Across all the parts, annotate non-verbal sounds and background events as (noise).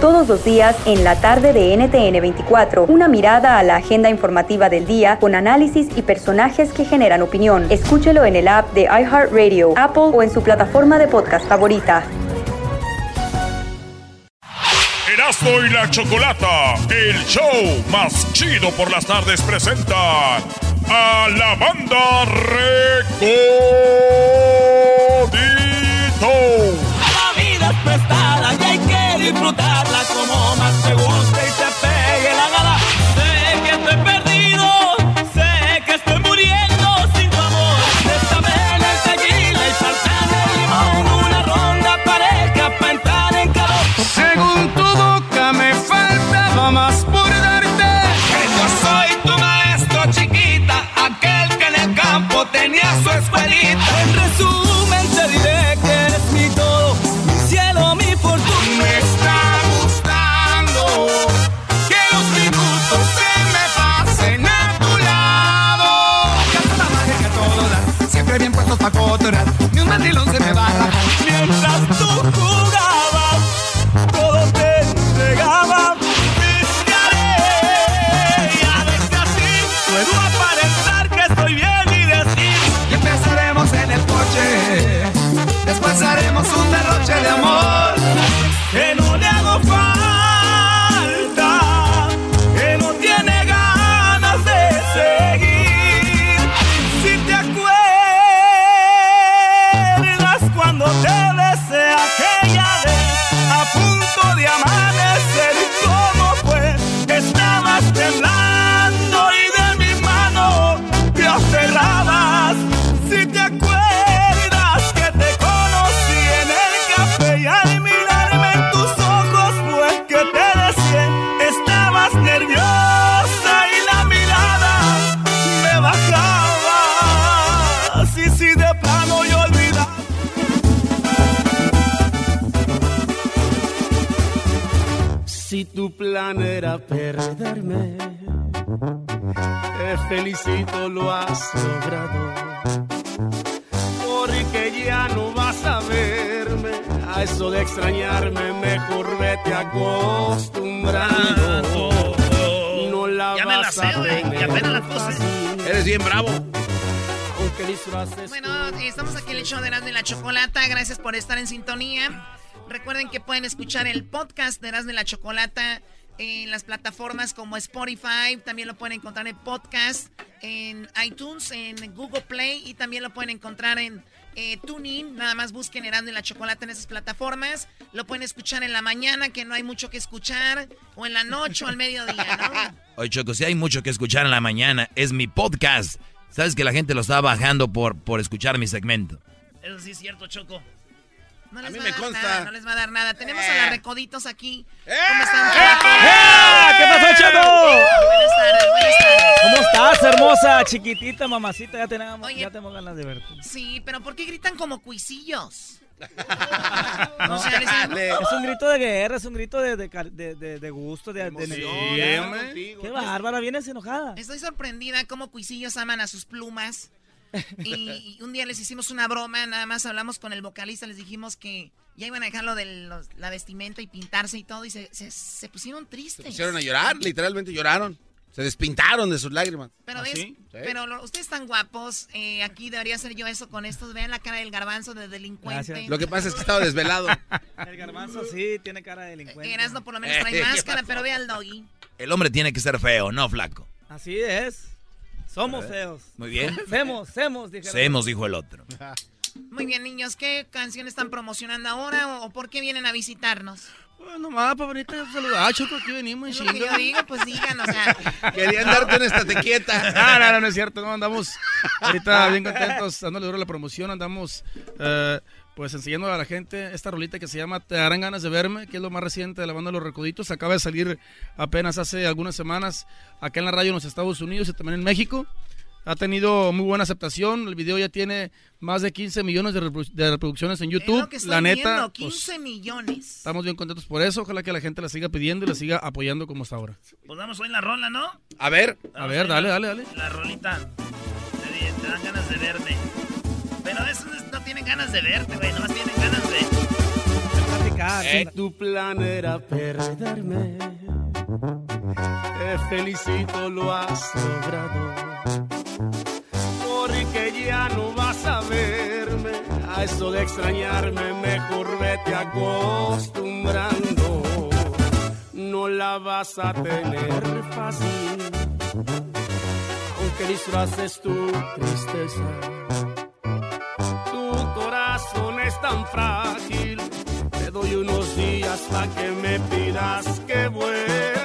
Todos los días en la tarde de NTN 24, una mirada a la agenda informativa del día con análisis y personajes que generan opinión. Escúchelo en el app de iHeartRadio, Apple o en su plataforma de podcast favorita. Erasmo y la Chocolata, el show más chido por las tardes presenta a la banda Recodito. La vida es prestada disfrutarla como más te guste y te pegue la gana. Sé que estoy perdido, sé que estoy muriendo sin tu amor. Déjame en el tequila y salsa de limón. Una ronda pareja para entrar en calor. Según tu boca me faltaba más por darte. Que yo soy tu maestro chiquita, aquel que en el campo tenía su escuelita. En resumen te diré escuchar el podcast de Erasmo y la Chocolata en las plataformas como Spotify. También lo pueden encontrar en podcast, en iTunes, en Google Play y también lo pueden encontrar en eh, TuneIn. Nada más busquen Erasmo y la Chocolata en esas plataformas. Lo pueden escuchar en la mañana, que no hay mucho que escuchar, o en la noche o al mediodía, ¿no? Oye, Choco, si hay mucho que escuchar en la mañana, es mi podcast. Sabes que la gente lo está bajando por, por escuchar mi segmento. Eso sí es cierto, Choco. No A les mí va me dar consta. nada, no les va a dar nada. Tenemos a Eh. las recoditos aquí. ¡Eh! ¿Cómo están? ¿Qué pasó, Choco? Buenas tardes, buenas tardes. ¿Cómo estás, hermosa, chiquitita, mamacita? Ya tenemos, Oye. ya tenemos ganas de verte. Sí, pero ¿por qué gritan como cuisillos? No, (laughs) O sea, es un grito de guerra, es un grito de, de, de- de- de gusto, de, de energía. Qué bárbara, vienes enojada. Estoy sorprendida cómo cuisillos aman a sus plumas. Y, y un día les hicimos una broma, nada más hablamos con el vocalista, les dijimos que ya iban a dejar lo de los- la vestimenta y pintarse y todo, y se, se- se pusieron tristes. Se pusieron a llorar, literalmente lloraron. Se despintaron de sus lágrimas. Pero, ¿Ah, es- sí? Pero lo- ustedes están guapos. eh, aquí debería ser yo eso con estos. Vean la cara del garbanzo de delincuente. Gracias. Lo que pasa es que estaba desvelado. (laughs) El garbanzo sí tiene cara de delincuente. Erasmo por lo menos trae Eh, (laughs) ¿qué máscara, pero ve al doggy. El hombre tiene que ser feo, no flaco. Así es. Somos ¿Eh? feos. Muy bien. Semos, semos, dijeron. Semos, dijo el otro. (laughs) Muy bien, niños, ¿qué canción están promocionando ahora o, o por qué vienen a visitarnos? Pues nomás para venirte a saludar, Choco, aquí venimos, Es lo que yo digo, pues digan, o sea. (laughs) Querían darte una estate quieta. (laughs) No, no, no, no es cierto, no, andamos ahorita bien contentos, dándole duro a la promoción, andamos eh, pues enseñando a la gente esta rolita que se llama Te darán ganas de verme, que es lo más reciente de la banda Los Recoditos. Acaba de salir apenas hace algunas semanas acá en la radio en los Estados Unidos y también en México. Ha tenido muy buena aceptación. El video ya tiene más de 15 millones de, reprodu- de reproducciones en Es lo YouTube. que estoy La neta, viendo, pues, 15 millones. estamos bien contentos por eso. Ojalá que la gente la siga pidiendo y la siga apoyando como hasta ahora. Pues damos hoy la rola, ¿no? A ver. A ver, dale, dale, dale. La rolita. Te, te dan ganas de verte. Pero esos no tienen ganas de verte, güey. Nomás tienen ganas de. Platicar. Tu plan era perderme. Te felicito, lo has logrado. Porque ya no vas a verme. A eso de extrañarme, mejor vete acostumbrando. No la vas a tener fácil. Aunque disfraces tu tristeza. Es tan frágil. Te doy unos días para que me pidas que vuelva.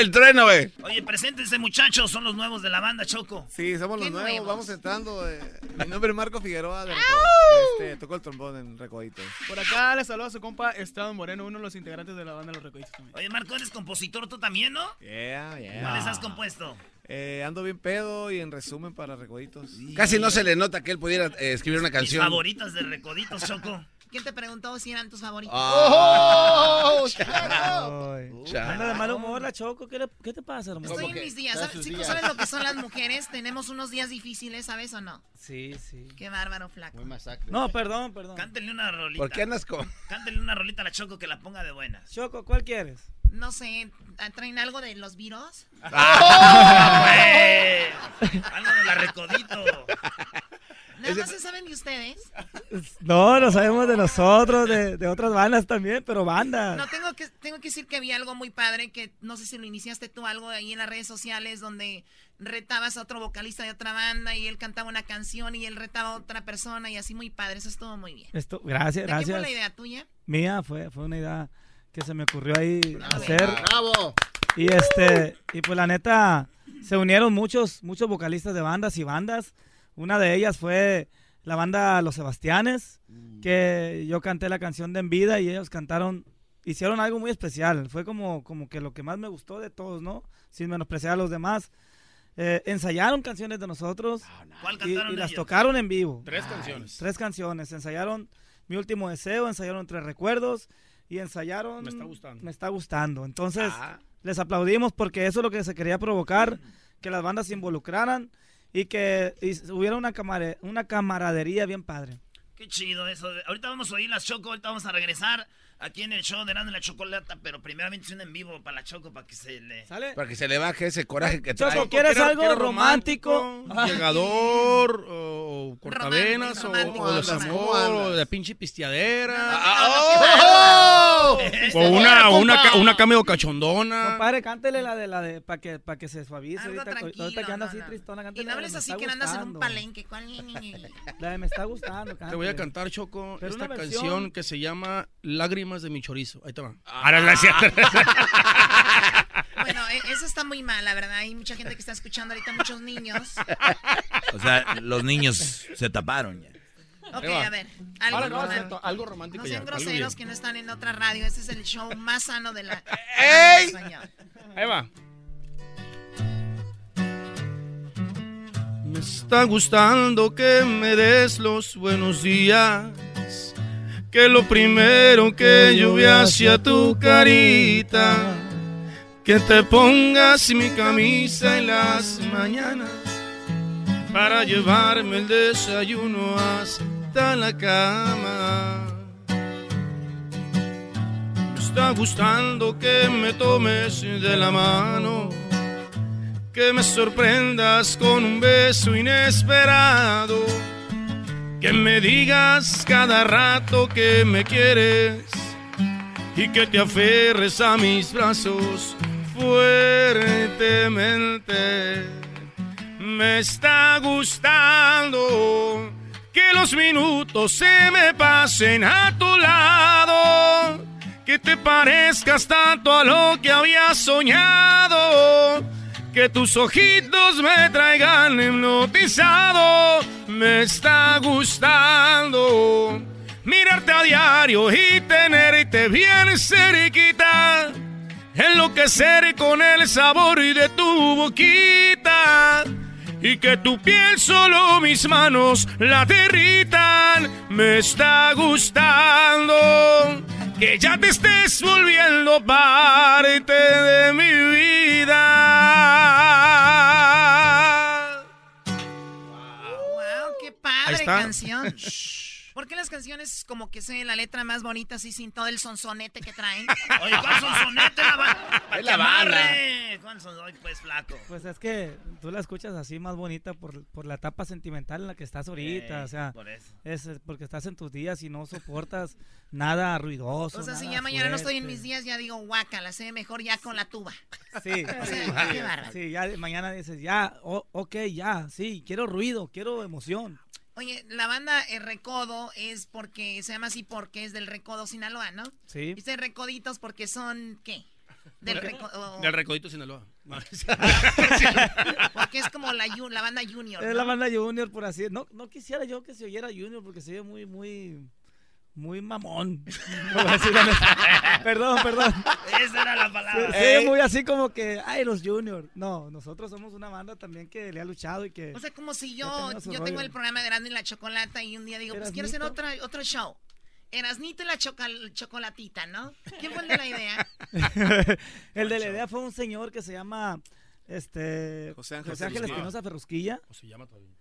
El trueno, güey. Oye, preséntense, muchachos. Son los nuevos de la banda, Choco. Sí, somos los ¿Qué nuevos, nuevos? vamos entrando. eh, (laughs) mi nombre es Marco Figueroa, de este, toco el trombón en Recoditos. Por acá le saluda a su compa Esteban Moreno, uno de los integrantes de la banda Los Recoditos también. Oye, Marco, eres compositor tú también, ¿no? Yeah, yeah. ¿Cuáles has compuesto? Eh, ando bien pedo y en resumen para Recoditos. Casi no se le nota que él pudiera eh, escribir una Mis canción. favoritas de Recoditos, Choco. ¿Quién te preguntó si eran tus favoritos? Oh, (laughs) Chale. Anda de mal humor la Choco. ¿Qué, le- qué te pasa, hermano? Estoy en mis días. ¿sabes? Chicos, ¿saben lo que son las mujeres? Tenemos unos días difíciles, ¿sabes o no? Sí, sí. Qué bárbaro, flaco. No, perdón, perdón. Cántenle una rolita. ¿Por qué andas con...? Cántenle una rolita a la Choco que la ponga de buenas. Choco, ¿cuál quieres? No sé, ¿traen algo de los virus? ¡Ah, güey! Algo de la Recodito. Nada más se saben de ustedes. No, lo sabemos de nosotros, de, de otras bandas también, pero bandas. No, tengo que, tengo que decir que vi algo muy padre, que no sé si lo iniciaste tú, algo ahí en las redes sociales, donde retabas a otro vocalista de otra banda y él cantaba una canción y él retaba a otra persona y así muy padre, eso estuvo muy bien. Esto, gracias, ¿De qué gracias. fue la idea tuya? Mía, fue, fue una idea que se me ocurrió ahí hacer. ¡Bravo! Y este, y pues la neta, se unieron muchos, muchos vocalistas de bandas y bandas. Una de ellas fue la banda Los Sebastianes, que yo canté la canción de En Vida y ellos cantaron, hicieron algo muy especial. Fue como, como que lo que más me gustó de todos, ¿no? Sin menospreciar a los demás. Eh, ensayaron canciones de nosotros ¿Cuál y, cantaron y las tocaron en vivo. Tres canciones. Tres canciones. Ensayaron Mi Último Deseo, ensayaron Tres Recuerdos y ensayaron Me está gustando. Me está gustando. Entonces, Ah. les aplaudimos porque eso es lo que se quería provocar, que las bandas se involucraran y que y hubiera una, camare- una camaradería bien padre. Qué chido eso. Ahorita vamos a oír las Choco, ahorita vamos a regresar aquí en el show de y la Chocolata, pero primeramente un en vivo para la Choco, para que se le... ¿Sale? Para que se le baje ese coraje que trae. Choco, ¿quieres Quiero- algo quiero romántico? Llegador, o cortavenas, o, Romántico, o romántico. desamor, o de pinche pisteadera. ¡Oh! O una, una, una cameo cachondona. Compadre, cántele la de la de para que para que se suavice Algo ahorita, tranquilo, ahorita que anda no, así no. tristona, Y cántele no la de hables así que no andas en un palenque. ¿Cuál? (laughs) La de me está gustando, Te voy a cantar, Choco, Pero esta canción que se llama Lágrimas de mi chorizo. Ahí te va. Ahora cierto. (laughs) Bueno, e- eso está muy mal, la verdad. Hay mucha gente que está escuchando ahorita, muchos niños. O sea, los niños se taparon ya. Ok, a ver. Algo, Ahora no, es román- cierto, algo romántico no sean groseros que no están en otra radio. Este es el show más sano de la... ¡Ey! Ahí va. Me está gustando que me des los buenos días. Que lo primero que yo hacia tu carita. Que te pongas mi camisa en las mañanas. Para llevarme el desayuno hasta la cama. Me está gustando que me tomes de la mano, que me sorprendas con un beso inesperado, que me digas cada rato que me quieres y que te aferres a mis brazos fuertemente. Me está gustando que los minutos se me pasen a tu lado, que te parezcas tanto a lo que había soñado, que tus ojitos me traigan hipnotizado. Me está gustando mirarte a diario y tenerte bien cerquita, enloquecer con el sabor de tu boquita y que tu piel solo mis manos la derritan. Me está gustando que ya te estés volviendo parte de mi vida. Está. canción. (laughs) ¿Por qué las canciones como que se la letra más bonita así sin todo el sonsonete que traen? (laughs) Oye, ¿cuál sonsonete? La Es la amarre. ¿Cuál son? Ay, pues, flaco. Pues es que tú la escuchas así más bonita por, por la etapa sentimental en la que estás ahorita, Ey, o sea, por eso. es eh, porque estás en tus días y no soportas nada ruidoso. O sea, si ya mañana no estoy en fuerte. mis días, ya digo, guaca, la sé mejor ya con la tuba. Sí, (laughs) O sí, sea, sí, qué bárbaro. sí, ya mañana dices, ya, o- ok, ya, sí, quiero ruido, quiero emoción. Oye, la banda El Recodo es porque, se llama así porque es del Recodo Sinaloa, ¿no? Sí. Dice Recoditos porque son, ¿qué? Del Recodo. Del Recodito Sinaloa. (laughs) Porque es como la, la banda Junior. Es la banda Junior, por así No, no quisiera yo que se oyera Junior porque se oye muy, muy, muy mamón. (laughs) Perdón, perdón. Esa era la palabra. oye muy así como que, ay, los Junior. No, nosotros somos una banda también que le ha luchado y que... O sea, como si yo, yo tengo rollo. el programa de Erasmo y la Chocolata y un día digo, pues quiero hacer otra, otro show. Erasnito y la chocal- chocolatita, ¿no? ¿Quién fue el de la idea? (laughs) el de la idea fue un señor que se llama este José Ángel José Ángel. Espinosa Ferrusquilla. O se llama todavía.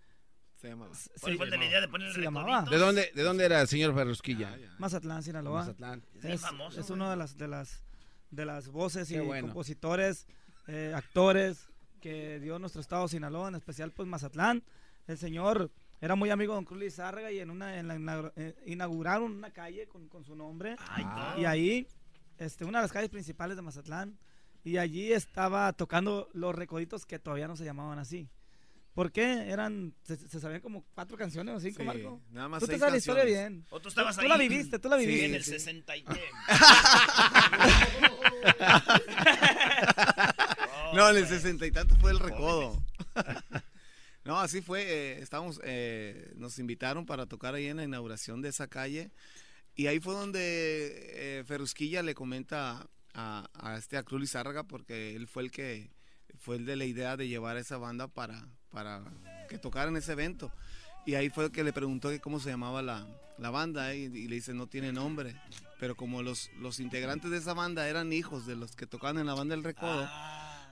Se llamaba. ¿Cuál fue el de la idea de poner el se llamaba recodito? ¿De dónde, ¿De dónde era el señor Ferrusquilla? Mazatlán, Sinaloa. Mazatlán. Es Es, famoso, es uno de las de las de las voces y bueno. compositores, eh, actores que dio nuestro estado Sinaloa, en especial pues Mazatlán. El señor era muy amigo de Don Cruz Lizárraga y en una en la eh, inauguraron una calle con, con su nombre. Ay, no. Y ahí, este, una de las calles principales de Mazatlán. Y allí estaba tocando los recoditos que todavía no se llamaban así. ¿Por qué? Eran, se, se sabían como cuatro canciones o cinco, Sí, Marco. nada más Tú te sabes la historia bien. ¿O tú estabas tú ahí? la viviste, tú la Sí, viviste. en el sí. 60 y. (laughs) No, en el sesenta y tanto fue el recodo. (laughs) No, así fue. eh, estábamos, eh, nos invitaron para tocar ahí en la inauguración de esa calle. Y ahí fue donde eh, Ferrusquilla le comenta a, a este a Cruz Lizárraga, porque él fue el que fue el de la idea de llevar a esa banda para, para que tocara en ese evento. Y ahí fue que le preguntó que cómo se llamaba la, la banda y, y le dice no tiene nombre. Pero como los, los integrantes de esa banda eran hijos de los que tocaban en la banda del Recodo,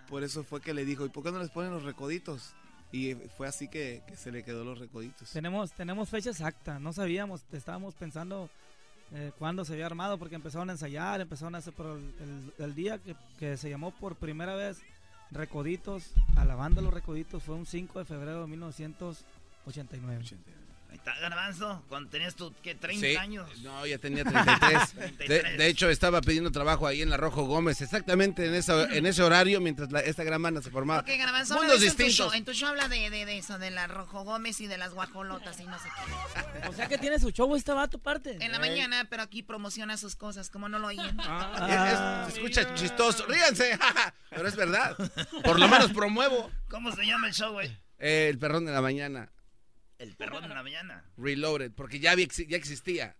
por eso fue que le dijo, ¿y por qué no les ponen los recoditos? Y fue así que, que se le quedó los recoditos. Tenemos, tenemos fecha exacta, no sabíamos, estábamos pensando eh, cuándo se había armado porque empezaron a ensayar, empezaron a hacer, el- el día que, que se llamó por primera vez Recoditos, a la banda Los Recoditos, fue un 5 de febrero de 1989. Ahí está, Garbanzo, cuando tenías tú, ¿qué? 30 Sí. años. No, ya tenía 33. (laughs) de, 33. de hecho, estaba pidiendo trabajo ahí en la Rojo Gómez, exactamente en, esa, en ese horario, mientras la- esta gran banda se formaba. Ok, Garbanzo, Mundos en tu distintos. show. En tu show habla de, de, de eso, de la Rojo Gómez y de las guajolotas y no sé qué. O sea que tiene su show este vato parte. En la mañana, pero aquí promociona sus cosas, como no lo oyen. Ah. (laughs) Es- es- se escucha chistoso. Ríanse, (laughs) pero es verdad. Por lo menos promuevo. ¿Cómo se llama el show, güey? Eh, el perrón de la mañana, El perrón de la mañana. Reloaded, porque ya, exi- ya existía.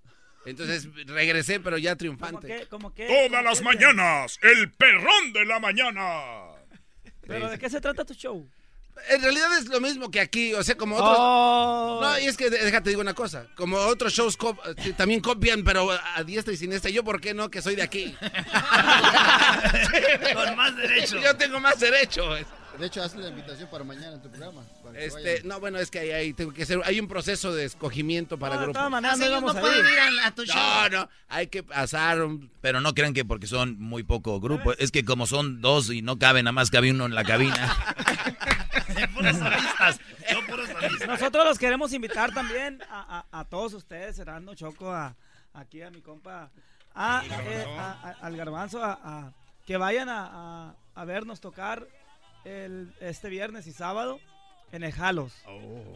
Entonces regresé, pero ya ¿Cómo triunfante. qué? ¿Cómo qué? Todas ¿Cómo las qué? mañanas, el perrón de la mañana. ¿Pero de qué se trata tu show? En realidad es lo mismo que aquí, o sea, como otros... Oh. No, y es que déjate digo una cosa, como otros shows cop- sí, también copian, pero a diestra y siniestra, yo por qué no, que soy de aquí. (laughs) Con más derecho. Yo tengo más derecho. De hecho, hazle la invitación para mañana en tu programa. Este, no, bueno, es que hay, hay- tengo que hacer, hay un proceso de escogimiento para No, de grupos. todas maneras, no íbamos no a pueden ir. ir a, a tu show. No, no, hay que pasar un... Pero no crean que porque son muy poco grupo. Es que como son dos y no cabe, nada más cabe uno en la cabina. (laughs) puros solistas. Yo puros solistas. Nosotros los queremos invitar también a, a- a todos ustedes, Serando Choco, a, aquí a mi compa, a, eh, a- a- al garbanzo, a, a- que vayan a, a- a vernos tocar el, este viernes y sábado en el Jalos.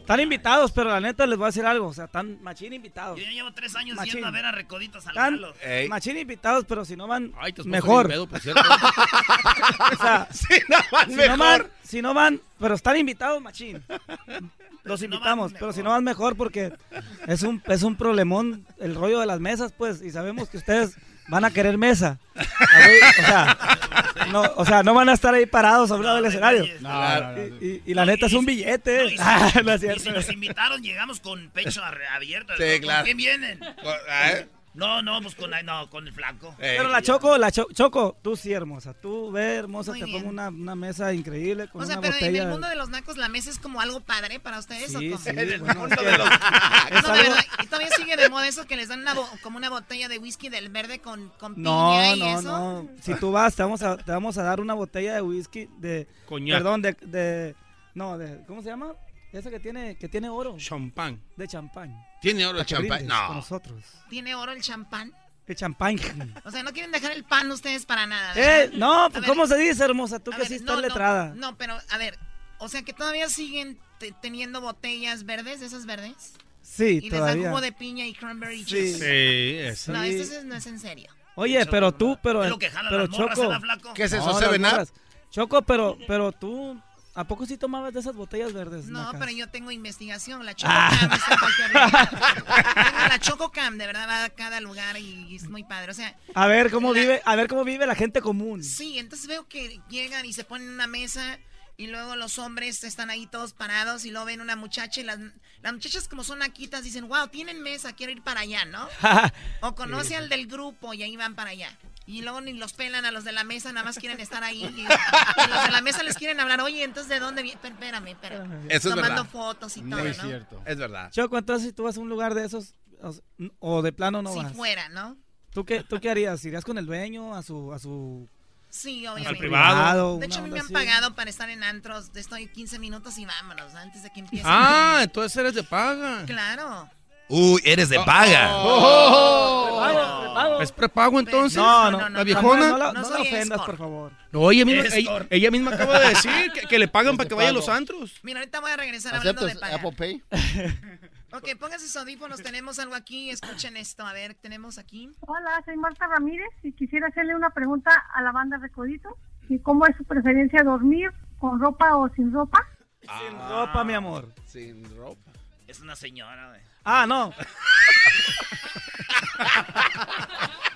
Están invitados, pero la neta les voy a decir algo, o sea, están machín invitados. Yo ya llevo tres años Machín. yendo a ver a Recoditos al Están Jalo. Ey. machín invitados, pero si no van, Ay, mejor. pedo, por cierto. (laughs) O sea, (laughs) Sí, no, van si no van, mejor. si no van, pero están invitados, machín. (laughs) Los si invitamos, pero si mejor. no van mejor porque es un es un problemón el rollo de las mesas, pues, y sabemos que ustedes van a querer mesa. O sea, no, o sea, no van a estar ahí parados a un lado del escenario. detalles. No, no, no, Y, y- y la neta es un No, billete. y (laughs) si- Ah, no es Y cierto. si nos invitaron, llegamos con pecho abierto. Sí, ¿Con claro. quién vienen? ¿Eh? No, no, pues con, no, con el flaco. Eh, Pero la Choco, la Cho- Choco, tú sí hermosa. Tú ve hermosa, Muy te bien. pongo una, una mesa increíble con O sea, una pero en botella. el mundo de los nacos la mesa es como algo padre para ustedes Sí, o cómo? sí, En el bueno, mundo es de los... (laughs) No, de verdad, y todavía sigue de moda eso que les dan una bo- como una botella de whisky del verde con, con piña No, y no, eso. no. Si tú vas, te vamos a, te vamos a dar una botella de whisky de. Coñac. Perdón, de, de. No, de. ¿Cómo se llama? Esa que tiene, que tiene oro. Champán. De champán. ¿Tiene oro el champán? Con No. nosotros. Tiene oro el champán. El champán. O sea, no quieren dejar el pan ustedes para nada. ¿verdad? eh, no, pues ver, ¿cómo se dice, hermosa? Tú que ver, sí estás no, letrada. No, pero a ver, o sea que todavía siguen te- teniendo botellas verdes, esas verdes. Sí, y les dan todavía. jugo de piña y cranberry Sí. juice. Sí, eso. No, Sí. esto es- no es en serio. Oye, pero tú, pero. Es lo que jalan pero las morras, Choco. ¿verdad, flaco? ¿Qué es eso, No, Seven. Choco, pero, pero tú. ¿A poco sí tomabas de esas botellas verdes? No, Nacas? pero yo tengo investigación, la Ah. Chococam está en cualquier lugar. Tengo la Chococam, de verdad, va a cada lugar y es muy padre. O sea, A ver cómo La- vive, a ver cómo vive la gente común. sí, entonces veo que llegan y se ponen en una mesa y luego los hombres están ahí todos parados y luego ven una muchacha y las, las muchachas como son naquitas dicen, wow, tienen mesa, quiero ir para allá, ¿no? (laughs) O conoce al del grupo y ahí van para allá. Y luego ni los pelan a los de la mesa, nada más quieren estar ahí. Y, y los de la mesa les quieren hablar, oye, entonces ¿de dónde viene? Espérame, espérame. Eso es Tomando verdad. fotos y todo, Muy ¿no? cierto. Es verdad. Choco, entonces si tú vas a un lugar de esos, o, de plano no si vas. fuera, ¿no? ¿Tú qué, ¿Tú qué harías? ¿Irías con el dueño a su, a su Sí, Al obviamente. privado. De hecho, a mí me han así? pagado para estar en antros. Estoy 15 minutos y vámonos, antes de que empiece. Ah, entonces eres de paga. Claro. Uy, eres de paga. Prepago, prepago. ¿Es prepago entonces? No, no, no, ¿La no, viejona? No, la, No no la ofendas, escort. por favor. No, ella misma, ella, misma acaba de decir (laughs) que, que le pagan Es para que vaya a los antros. Mira, ahorita voy a regresar hablando de ¿Aceptas pagar. Apple Pay? (laughs) Ok, pónganse sus audífonos. Tenemos algo aquí. Escuchen esto. A ver, tenemos aquí. Hola, soy Marta Ramírez y quisiera hacerle una pregunta a la banda Recoditos. ¿Y cómo es su preferencia dormir con ropa o sin ropa? Sin ropa, mi amor. Sin ropa. Es una señora, güey. Ah, no. (laughs)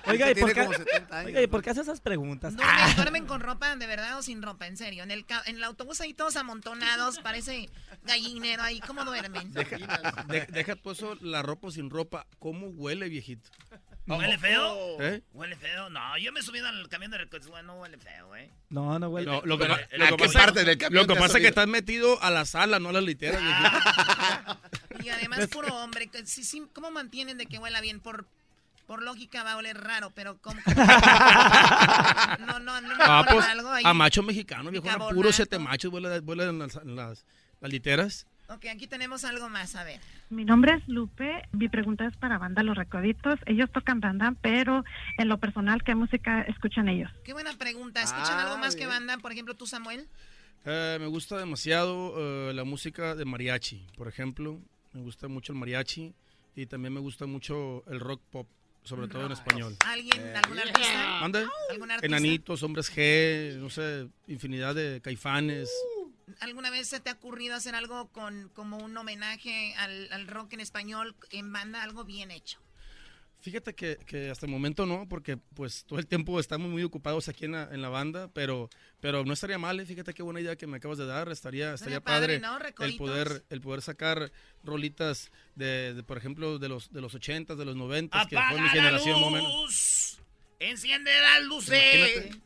Oiga, ¿y por qué, como 70 años, oiga, ¿y por qué hace esas preguntas? ¿Duermen, duermen con ropa de verdad o sin ropa? En serio. En el, en el autobús ahí todos amontonados. Parece gallinero ahí. ¿Cómo duermen? Deja, de- deja tú eso, la ropa sin ropa. ¿Cómo huele, viejito? ¿Huele feo? ¿Eh? ¿Huele feo? No, yo me he subido al camión de. Bueno, no huele feo, ¿eh? No, no huele. No, lo que, ¿A pa- qué lo que pasa, parte del camión lo que te has pasa es que estás metido a la sala, no a las literas. (laughs) Y además, puro hombre. que ¿Cómo mantienen de que huela bien? Por, por lógica va a oler raro, pero ¿cómo? (laughs) no, no, no me Ah, pues, algo ahí. a macho mexicano, viejo, Bicarbonato. puro siete machos vuelan, vuelan en las, en las- las literas. Ok, aquí tenemos algo más, a ver. Mi nombre es Lupe. Mi pregunta es para Banda Los Recoditos. Ellos tocan banda, pero en lo personal, ¿qué música escuchan ellos? Qué buena pregunta. ¿Escuchan Ah, algo más que bien. banda? Por ejemplo, tú, Samuel. Eh, me gusta demasiado eh, la música de mariachi, por ejemplo. Me gusta mucho el mariachi y también me gusta mucho el rock pop, sobre todo en español. ¿Alguien, algún artista? ¿Mande? ¿Algún artista? Enanitos, hombres G, no sé, infinidad de caifanes. ¿Alguna vez se te ha ocurrido hacer algo con como un homenaje al, al rock en español en banda? Algo bien hecho. Fíjate que, que hasta el momento no, porque pues todo el tiempo estamos muy ocupados aquí en la, en la banda, pero, pero no estaría mal, ¿eh? fíjate qué buena idea que me acabas de dar, estaría, estaría padre, padre, ¿no? el poder el poder sacar rolitas de, de, por ejemplo de los de los 80 de los 90 que fue ¡Apaga mi generación más o menos. luz! ¡Enciende las luces!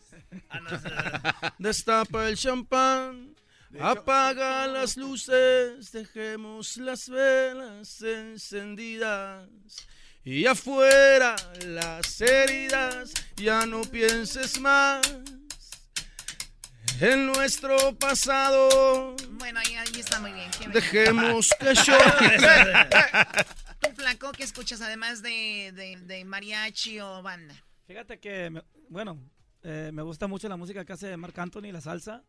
Ah, (laughs) Destapa el champán, apaga las luces, dejemos las velas encendidas. Y afuera las heridas, ya no pienses más en nuestro pasado. Bueno, ahí, ahí está muy bien. Qué bien. Dejemos que yo. (laughs) ¿Tú, Flaco, qué escuchas además de, de, de mariachi o banda? Fíjate que, me- bueno, eh, me gusta mucho la música que hace Marc Anthony, la salsa.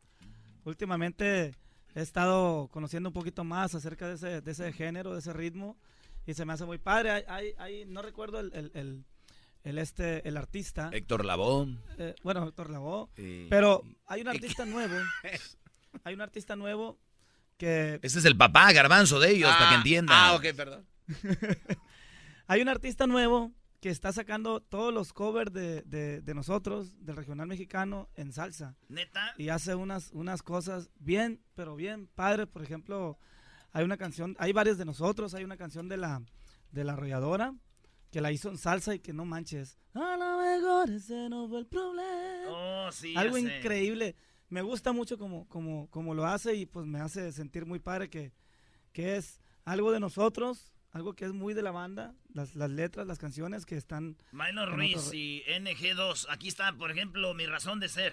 Últimamente he estado conociendo un poquito más acerca de ese, de ese género, de ese ritmo, y se me hace muy padre. Hay, hay- hay- no recuerdo el, el- el- el este, el artista. Héctor Lavoe. Eh, bueno, Héctor. Sí. Pero hay un artista nuevo. (laughs) Hay un artista nuevo que... Este es el papá garbanzo de ellos, para que entiendan. Ah, ok, perdón. (laughs) Hay un artista nuevo que está sacando todos los covers de, de- de nosotros, del regional mexicano, en salsa. ¿Neta? Y hace unas, unas cosas bien, pero bien padre. Por ejemplo, hay una canción, hay varias de nosotros, hay una canción de la, de la arrolladora que la hizo en salsa y que no manches. A lo mejor ese no fue el problema. Oh, sí, Algo increíble. Me gusta mucho como, como, como lo hace y pues me hace sentir muy padre que, que es algo de nosotros, algo que es muy de la banda, las, las letras, las canciones que están... Milo en Ruiz otro- y NG2. Aquí está, por ejemplo, mi razón de ser.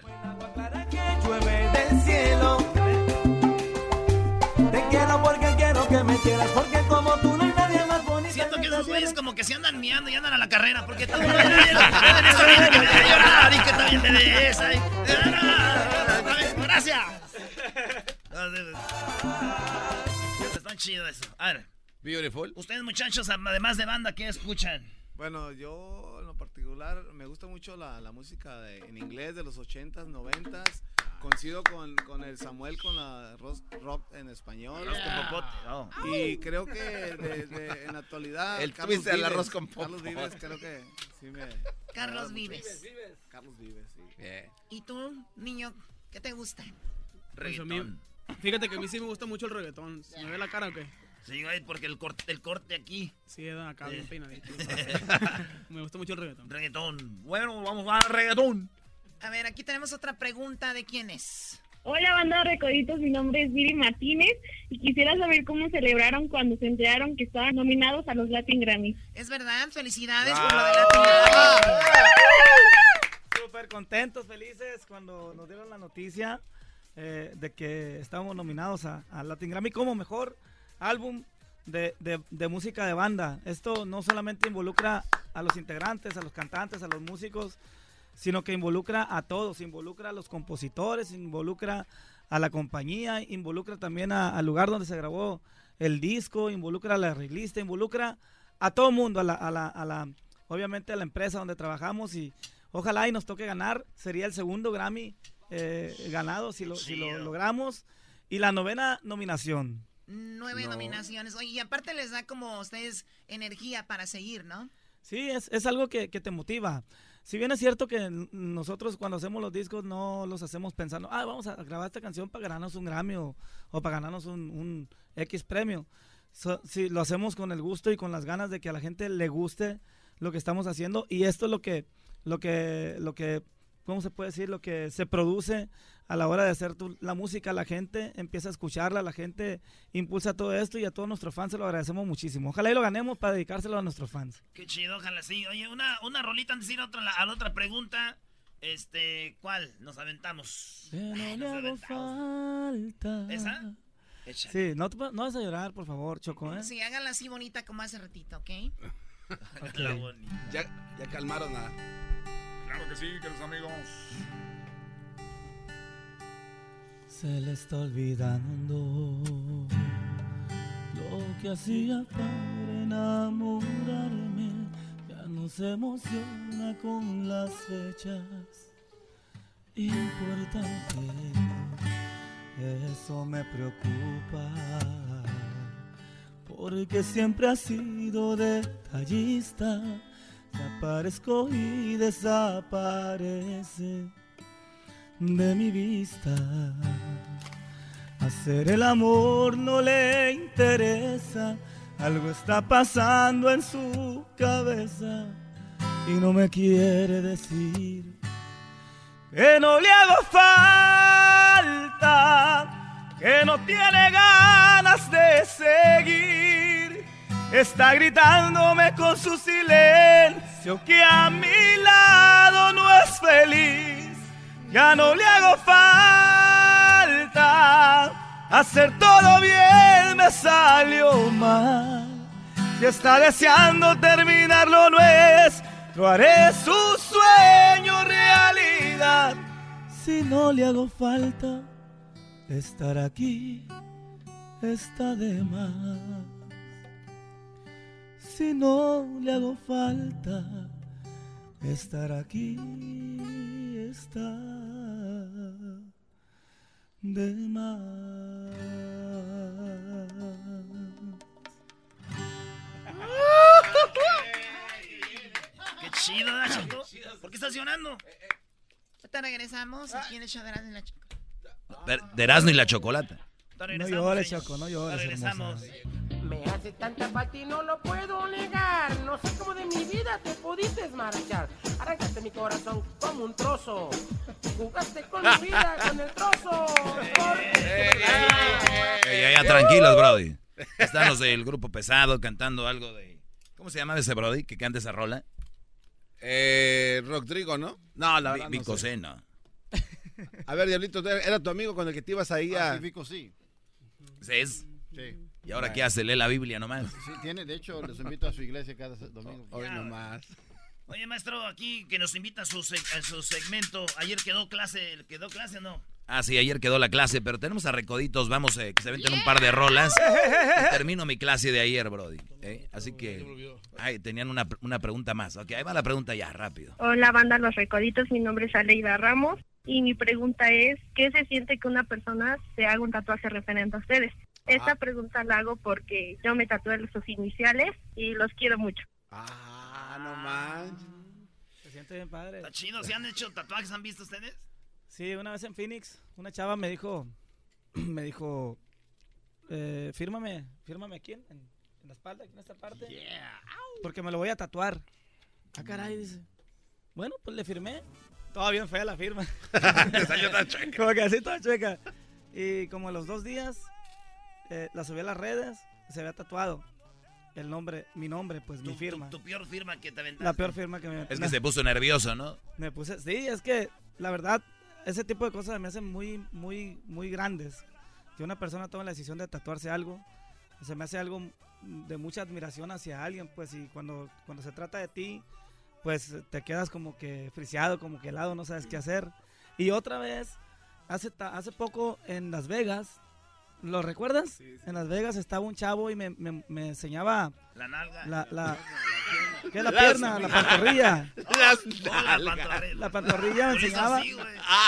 llueve del cielo. Te quiero porque que me quieras, porque como tú no hay nadie más bonita. Siento que esos güeyes como que se andan miando y andan a la carrera. Porque mundo está bien que me debe llorar y que también me esa. bien, Gracias. Está chido eso. A ver. Beautiful. Ustedes, muchachos, además de banda, ¿qué escuchan? Bueno, yo en lo particular me gusta mucho la, la música de- en inglés de los 80s, 90s. Coincido con, con el Samuel con la rock en español. Arroz con popote, oh. Y creo que de- de- en la actualidad. El Carlos twist del Vives, arroz con Carlos popote. Vives, creo que sí me. Carlos. Vives. Carlos Vives, sí. ¿Y tú, niño, qué te gusta? Pues mí- fíjate que a mí sí me gusta mucho el reggaetón. ¿Se me ve la cara o qué? Sí, porque el corte, el corte aquí. Sí, acá bien Eh. peinadito. (laughs) me gusta mucho el reggaetón. Reggaetón. Bueno, vamos a reggaetón. A ver, aquí tenemos otra pregunta de quién es. Hola, banda de Recoditos, mi nombre es Viri Martínez y quisiera saber cómo celebraron cuando se enteraron que estaban nominados a los Latin Grammys. Es verdad, felicidades por lo de la Súper contentos, felices cuando nos dieron la noticia eh, de que estábamos nominados a, a Latin Grammy como mejor álbum de, de- de música de banda. Esto no solamente involucra a los integrantes, a los cantantes, a los músicos, sino que involucra a todos, involucra a los compositores, involucra a la compañía, involucra también a- al lugar donde se grabó el disco, involucra a la arreglista, involucra a todo el mundo, a la, a la, a la- obviamente a la empresa donde trabajamos y ojalá y nos toque ganar, sería el segundo Grammy eh, ganado si lo, si lo logramos y la novena nominación. Nueve No. nominaciones. Oye, y aparte les da como a ustedes energía para seguir, ¿no? Sí, es, es algo que, que te motiva. Si bien es cierto que nosotros cuando hacemos los discos no los hacemos pensando, ah, vamos a grabar esta canción para ganarnos un Grammy o, o para ganarnos un, un X premio. So- lo hacemos con el gusto y con las ganas de que a la gente le guste lo que estamos haciendo y esto es lo que, lo que, lo que, ¿cómo se puede decir? Lo que se produce a la hora de hacer tu- la música, la gente empieza a escucharla, la gente impulsa todo esto y a todos nuestros fans se lo agradecemos muchísimo. Ojalá y lo ganemos para dedicárselo a nuestros fans. Qué chido, ojalá sí. Oye, una, una rolita antes de ir a, otra, a la otra pregunta. Este, ¿cuál? Nos aventamos. Que no Ay, le nos hago aventamos. falta. ¿Esa? Échale. Sí, no, te- no vas a llorar, por favor, Choco, ¿eh? Sí, hágala así bonita como hace ratito, ¿ok? (laughs) La bonita. Ya, ya calmaron a. Claro que sí, queridos amigos. Se le está olvidando lo que hacía para enamorarme. Ya no se emociona con las fechas importantes. Eso me preocupa. Porque siempre ha sido detallista. Se aparezco y desaparece de mi vista. Hacer el amor no le interesa, algo está pasando en su cabeza y no me quiere decir que no le hago falta, que no tiene ganas de seguir. Está gritándome con su silencio que a mi lado no es feliz. Ya no le hago falta. Hacer todo bien me salió mal. Si está deseando terminarlo nuestro, haré su sueño realidad. Si no le hago falta, estar aquí está de más. Si no le hago falta, estar aquí está de más. Qué chido, ¿verdad, Choco? ¿Por qué estás llorando? Ahorita regresamos aquí en el show de Erasmo y la Choco. De, de Erasmo y la chocolata. No llores, Choco, no llores, regresamos. Me hace tanta falta y no lo puedo negar. No sé cómo de mi vida te pudiste marchar. Arrancaste mi corazón como un trozo. Jugaste con mi vida (laughs) con el trozo. Ya, ya, tranquilos, Brody. Están los del grupo pesado cantando algo de. ¿Cómo se llama ese Brody que canta esa rola? Eh, Rodrigo, ¿no? No, la verdad. No sé. A ver, Diablito, era tu amigo con el que te ibas ahí a. Ah, sí, Vico, sí. ¿Es? Sí. ¿Y ahora qué hace? Lee la Biblia nomás. Sí, tiene, de hecho, los invito a su iglesia cada domingo. Hoy nomás. Oye, maestro, aquí que nos invita a su, a su segmento. Ayer quedó clase, ¿quedó clase o no? Ah, sí, ayer quedó la clase, pero tenemos a Recoditos. Vamos a que se venten un par de rolas. (laughs) Y termino mi clase de ayer, Brody. ¿eh? Así que. Ay, tenían una, una pregunta más. Ok, ahí va la pregunta ya, rápido. Hola, banda Los Recoditos. Mi nombre es Aleida Ramos. Y mi pregunta es: ¿qué se siente que una persona se haga un tatuaje referente a ustedes? Esta pregunta la hago porque yo me tatué sus iniciales y los quiero mucho. Ah, no manches. Se siente bien padre. Está chido, ¿se han hecho tatuajes? ¿Han visto ustedes? Sí, una vez en Phoenix, una chava me dijo, (clears throat) me dijo, eh, fírmame, fírmame aquí en, en- en la espalda, aquí en esta parte, porque me lo voy a tatuar. Ah, caray, dice. Bueno, pues le firmé. Toda bien fea la firma. (laughs) salió toda chueca. Como que así toda chueca. Y como a los dos días, eh, la subí a las redes, se había tatuado el nombre, mi nombre, pues mi firma. Tu peor firma que te aventaste. La peor firma que me Es que se puso nervioso, ¿no? me puse, sí, es que la verdad, ese tipo de cosas me hacen muy, muy, muy grandes. Que una persona tome la decisión de tatuarse algo, se me hace algo de mucha admiración hacia alguien, pues, y cuando, cuando se trata de ti, pues te quedas como que friseado, como que helado, no sabes qué hacer. Y otra vez, hace, hace poco en Las Vegas, ¿lo recuerdas? En Las Vegas estaba un chavo y me, me- me enseñaba La nalga. la, la, ¿qué es la Las- pierna? La pantorrilla. Las (laughs) la pantorrilla. La pantorrilla me enseñaba.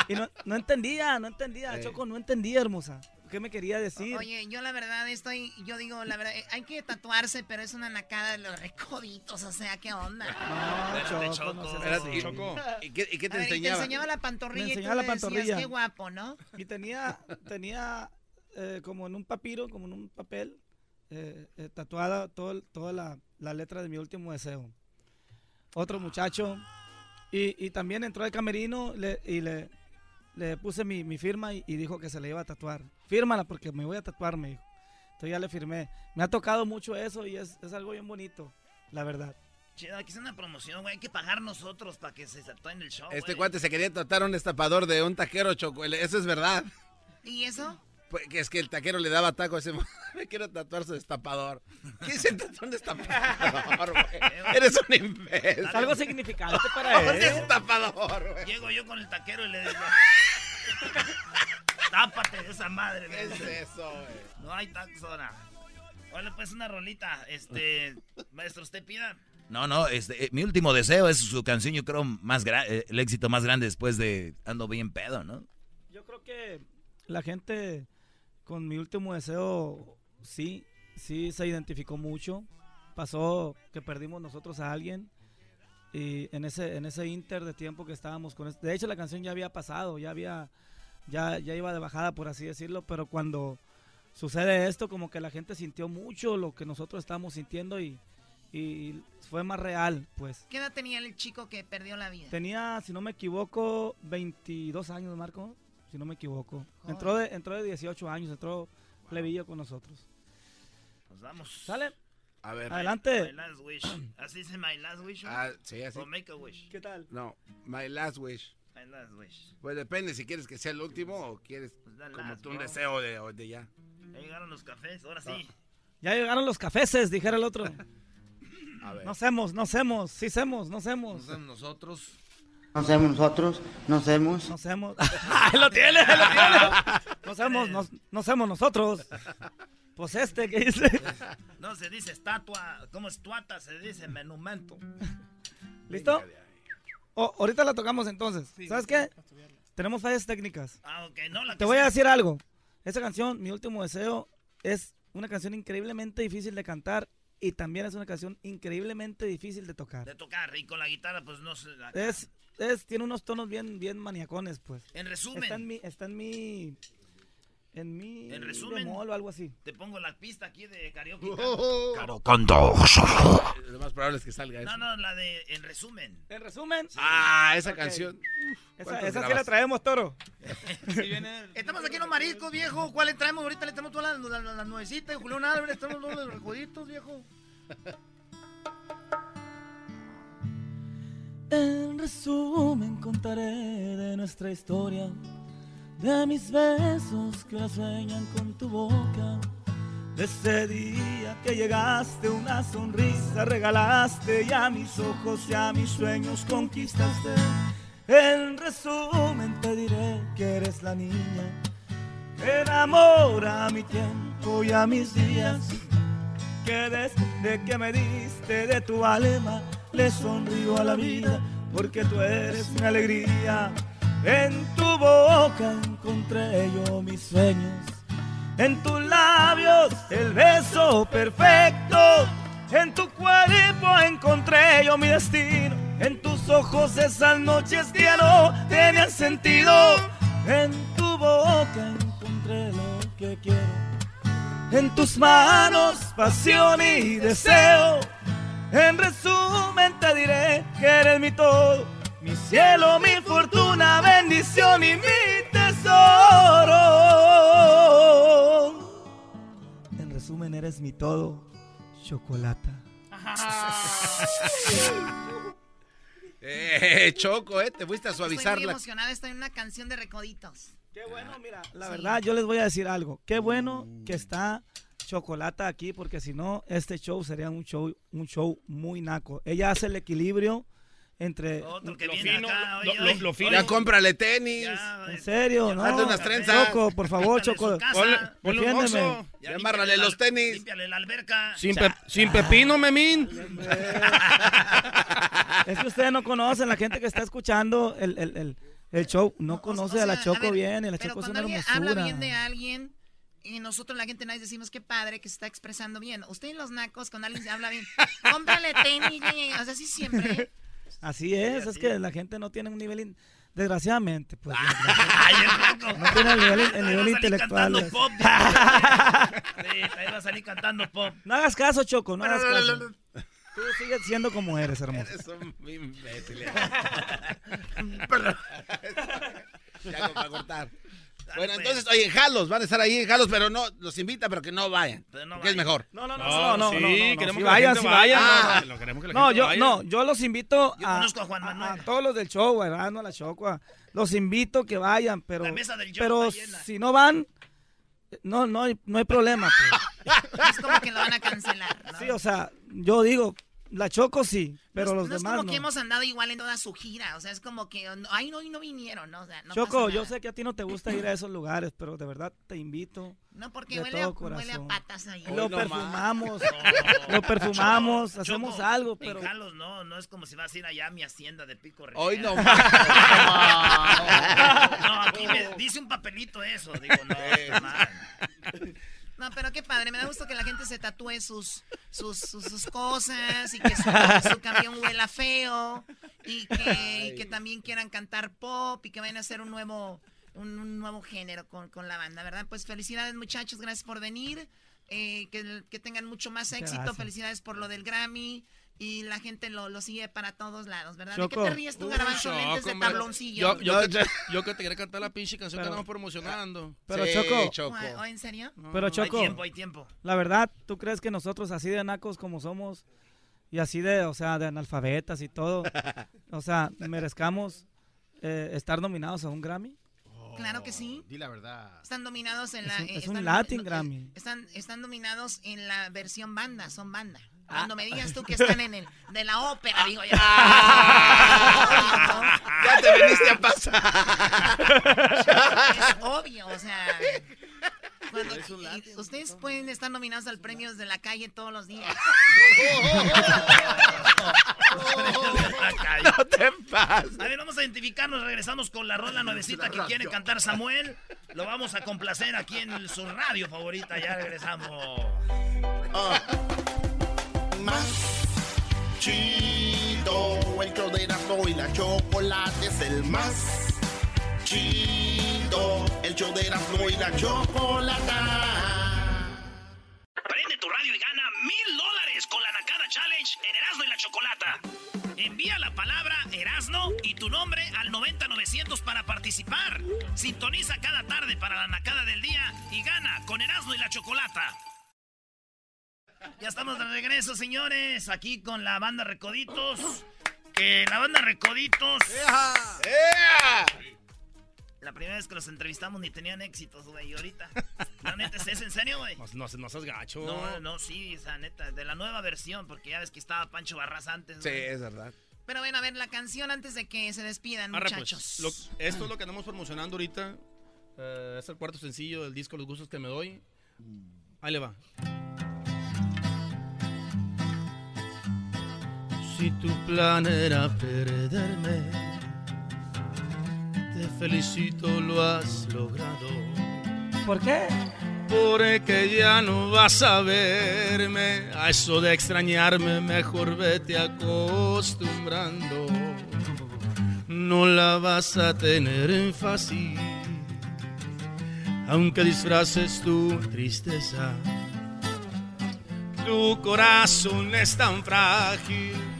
y no, no entendía, no entendía. Choco, no entendía, hermosa. ¿Qué me quería decir? Oye, yo la verdad estoy, yo digo, la verdad, eh, hay que tatuarse, pero es una nacada de los recoditos, o sea, ¿qué onda? No, Choco, no Espérate, así. ¿y- ¿Y qué, y qué te A ver, y te enseñaba? enseñaba la pantorrilla Me y tú enseñaba la le decías, pantorrilla. qué guapo, ¿no? Y tenía, tenía eh, como en un papiro, como en un papel, eh, eh, tatuada todo toda la, la letra de mi último deseo. otro muchacho. Y, y también entró al camerino le- y le, le puse mi, mi firma y, y dijo que se le iba a tatuar. Fírmala porque me voy a tatuar, me dijo. Entonces ya le firmé. Me ha tocado mucho eso y es, es algo bien bonito, la verdad. Chido, aquí es una promoción, güey. Hay que pagar nosotros para que se tatúen el show. Este güey. cuate se quería tratar un estapador de un taquero choco. Eso es verdad. ¿Y eso? Pues, que es que el taquero le daba taco a ese (laughs) Me quiero tatuar su destapador. ¿Qué se tatuó un destapador, güey? (laughs) Eres un imbécil. Es algo significante para (laughs) Un él. destapador, güey. Llego yo con el taquero y le digo... Tápate de esa madre, ¿Qué güey. es eso, güey? No hay taxona. Hola, pues una rolita. Este, maestro, usted pida. No, no, este, eh, mi último deseo es su canción, yo creo, más gra- eh, el éxito más grande después de Ando Bien Pedo, ¿no? Yo creo que la gente con mi último deseo sí, sí se identificó mucho. Pasó que perdimos nosotros a alguien y en ese en ese inter de tiempo que estábamos con de hecho la canción ya había pasado, ya había ya ya iba de bajada por así decirlo, pero cuando sucede esto como que la gente sintió mucho lo que nosotros estábamos sintiendo y y fue más real, pues. ¿Qué edad tenía el chico que perdió la vida? Tenía, si no me equivoco, 22 años, Marco, si no me equivoco. Entró de, entró de 18 años, entró plebillo con nosotros. Nos vamos. ¿Sale? A ver. Adelante. My last wish. (clears throat) ¿Así dice my last wish? Ah, sí, así. O make a wish. ¿Qué tal? No, my last wish. My last wish. Pues depende si quieres que sea el último o quieres the como last, tú un bro. deseo de, de ya. Ya llegaron los cafés, ahora sí. Ya llegaron los cafeses, dijera el otro. A ver. No hacemos, no hacemos, sí hacemos, no hacemos. nosotros. No somos nosotros, no somos. No hacemos. (laughs) ¡Ahí lo tiene! lo tiene! No hacemos, no, no hacemos nosotros. Pues este que dice. No se dice estatua, como estuata, se dice monumento. ¿Listo? Oh, ahorita la tocamos entonces. ¿Sabes qué? Tenemos fallas técnicas. Ah, ok, no la Te voy a decir algo. Esa canción, Mi Último Deseo, es una canción increíblemente difícil de cantar y también es una canción increíblemente difícil de tocar. de tocar y con la guitarra, pues no se la. Es, es, tiene unos tonos bien, bien maniacones, pues. En resumen. Está en mi, está en mi, en mi En resumen. o algo así. Te pongo la pista aquí de karaoke. Oh. Lo más probable es que salga eso. No, no, la de en resumen. En resumen. Ah, esa canción. Esa, ¿Cuántos esa sí la traemos, toro. (laughs) Estamos aquí en los mariscos, viejo. ¿Cuál le traemos? Ahorita le traemos todas las, las, las nuevecitas. Julián Álvarez, estamos todos los recoditos, viejo. En resumen contaré de nuestra historia, de mis besos que sueñan con tu boca, de ese día que llegaste una sonrisa regalaste y a mis ojos y a mis sueños conquistaste. En resumen te diré que eres la niña que enamora a mi tiempo y a mis días que desde que me diste de tu alma le sonrío a la vida porque tú eres mi alegría. En tu boca encontré yo mis sueños, en tus labios el beso perfecto, en tu cuerpo encontré yo mi destino, en tus ojos esas noches que ya no tenían sentido, en tu boca encontré lo que quiero. En tus manos, pasión y deseo. En resumen, te diré que eres mi todo, mi cielo, mi fortuna, bendición y mi tesoro. En resumen, eres mi todo, chocolata. (laughs) Eh, Choco, eh, te fuiste a Estoy muy suavizarla. emocionada. Estoy en una canción de recoditos. Qué bueno, mira. La verdad, yo les voy a decir algo. Qué bueno que está Chocolata aquí, porque si no, este show sería un show, un show muy naco. Ella hace el equilibrio entre... Otro que Lo viene fino, acá, lo- oye, lo- oye, lo fino. Ya cómprale tenis. En serio, ¿no? Hazle unas trenzas. Choco, por favor, Choco. Ponle, ponle un. Ya los tenis. Límpiale la alberca. Sin, pe- sin pepino, memín. (laughs) Es que ustedes no conocen, la gente que está escuchando el, el, el, el show no conoce o a la sea, Choco a ver, bien, y la Pero Choco es una hermosura. habla bien de alguien, y nosotros la gente nadie decimos qué padre que se está expresando bien. Ustedes los nacos, cuando alguien se habla bien, cómprale tenis, eh, o sea, así siempre. Así es, es que la gente no tiene un nivel, in- desgraciadamente, pues. Ay, (laughs) el loco. no tiene el nivel, el Ahí nivel va a salir intelectual. cantando pop. (laughs) Sí, ahí va a salir cantando pop. No hagas caso, Choco, no hagas caso. (laughs) Tú sigues siendo como eres, hermosa. Eres un imbécil. Perdón. ya para cortar. Bueno, entonces, oye, en Jalos, van a estar ahí en Jalos, pero no, los invita, pero que no vayan. que es mejor. No, no, no, no, no, sí, no, no, no, queremos sí que vayan, vaya, vayan. no, lo queremos que la No, gente yo, vaya. no, yo los invito Yo a, conozco a Juan Manuel. a todos los del show, ¿verdad? No a la Chocua. Los invito que vayan, pero, La mesa del show pero si no van, no, no, hay, no hay problema. pues. (laughs) Es como que lo van a cancelar. ¿no? Sí, o sea, yo digo, la Choco sí, pero los no es demás como no. que hemos andado igual en toda su gira. O sea, es como que, ay, no, y no vinieron, ¿no? O sea, no Choco, yo sé que a ti no te gusta ir a esos lugares, pero de verdad te invito. No, porque de huele a, huele a patas ahí. Lo no perfumamos, No. lo perfumamos, Choco, hacemos Choco, algo, pero... En Jalos no, no es como si vas a ir allá a mi hacienda de Pico Rivera. Hoy no No, aquí me dice un papelito eso. Digo, no. No, pero qué padre, me da gusto que la gente se tatúe sus, sus, sus, sus cosas y que su, su camión huela feo y que, y que también quieran cantar pop y que vayan a hacer un nuevo, un, un nuevo género con, con la banda, ¿verdad? Pues felicidades muchachos, gracias por venir, eh, que, que tengan mucho más éxito, gracias. felicidades por lo del Grammy y la gente lo, lo sigue para todos lados, ¿verdad? ¿De Choco. qué te ríes tú, garbanzo? Lentes de tabloncillo. Yo, yo, que, yo que te quería cantar la pinche canción que andamos promocionando. Pero Sí, Choco, Choco. ¿O en serio? pero Hay Choco, tiempo, hay tiempo. la verdad, ¿tú crees que nosotros así de nacos como somos y así de, o sea, de analfabetas y todo, o sea, merezcamos eh, estar nominados a un Grammy? Claro que sí. Di la verdad. Están dominados en la. Es un- eh, es un están- Latin no, eh, Grammy. Están, están dominados en la versión banda, son banda. Ah. Cuando me digas tú que están en el de la ópera, digo yo. Ya te viniste a pasar. Es obvio, o sea. cuando- y- ustedes pueden estar nominados al premios de la calle todos los días. No te pases. A ver, vamos a identificarnos. Regresamos con la rola nuevecita que quiere cantar Samuel. Lo vamos a complacer aquí en su radio favorita. Ya regresamos. Más chido. El show de Erasmo y la chocolate es el más chido. El show de Erasmo y la chocolata. Prende tu radio y gana mil dólares con la Nakada Challenge en Erasmo y la Chocolata. Envía la palabra Erasno y tu nombre al 90900 para participar. Sintoniza cada tarde para la Nakada del día y gana con Erasmo y la Chocolata. Ya estamos de regreso, señores, aquí con la banda Recoditos. Que la banda Recoditos. La primera vez que los entrevistamos ni tenían éxitos, güey. Y ahorita. La neta, ¿es en serio, güey? No, no, no seas gacho. No, no, sí, esa neta, de la nueva versión, porque ya ves que estaba Pancho Barras antes. Sí, es verdad. Pero bueno, a ver, la canción antes de que se despidan, Arre, pues, muchachos. lo- esto es lo que andamos promocionando ahorita. Eh, es el cuarto sencillo del disco Los Gustos que me doy. Ahí le va. Si tu plan era perderme, te felicito, lo has logrado. ¿Por qué? Porque ya no vas a verme. A eso de extrañarme, mejor vete acostumbrando. No la vas a tener fácil. Aunque disfraces tu tristeza, tu corazón es tan frágil.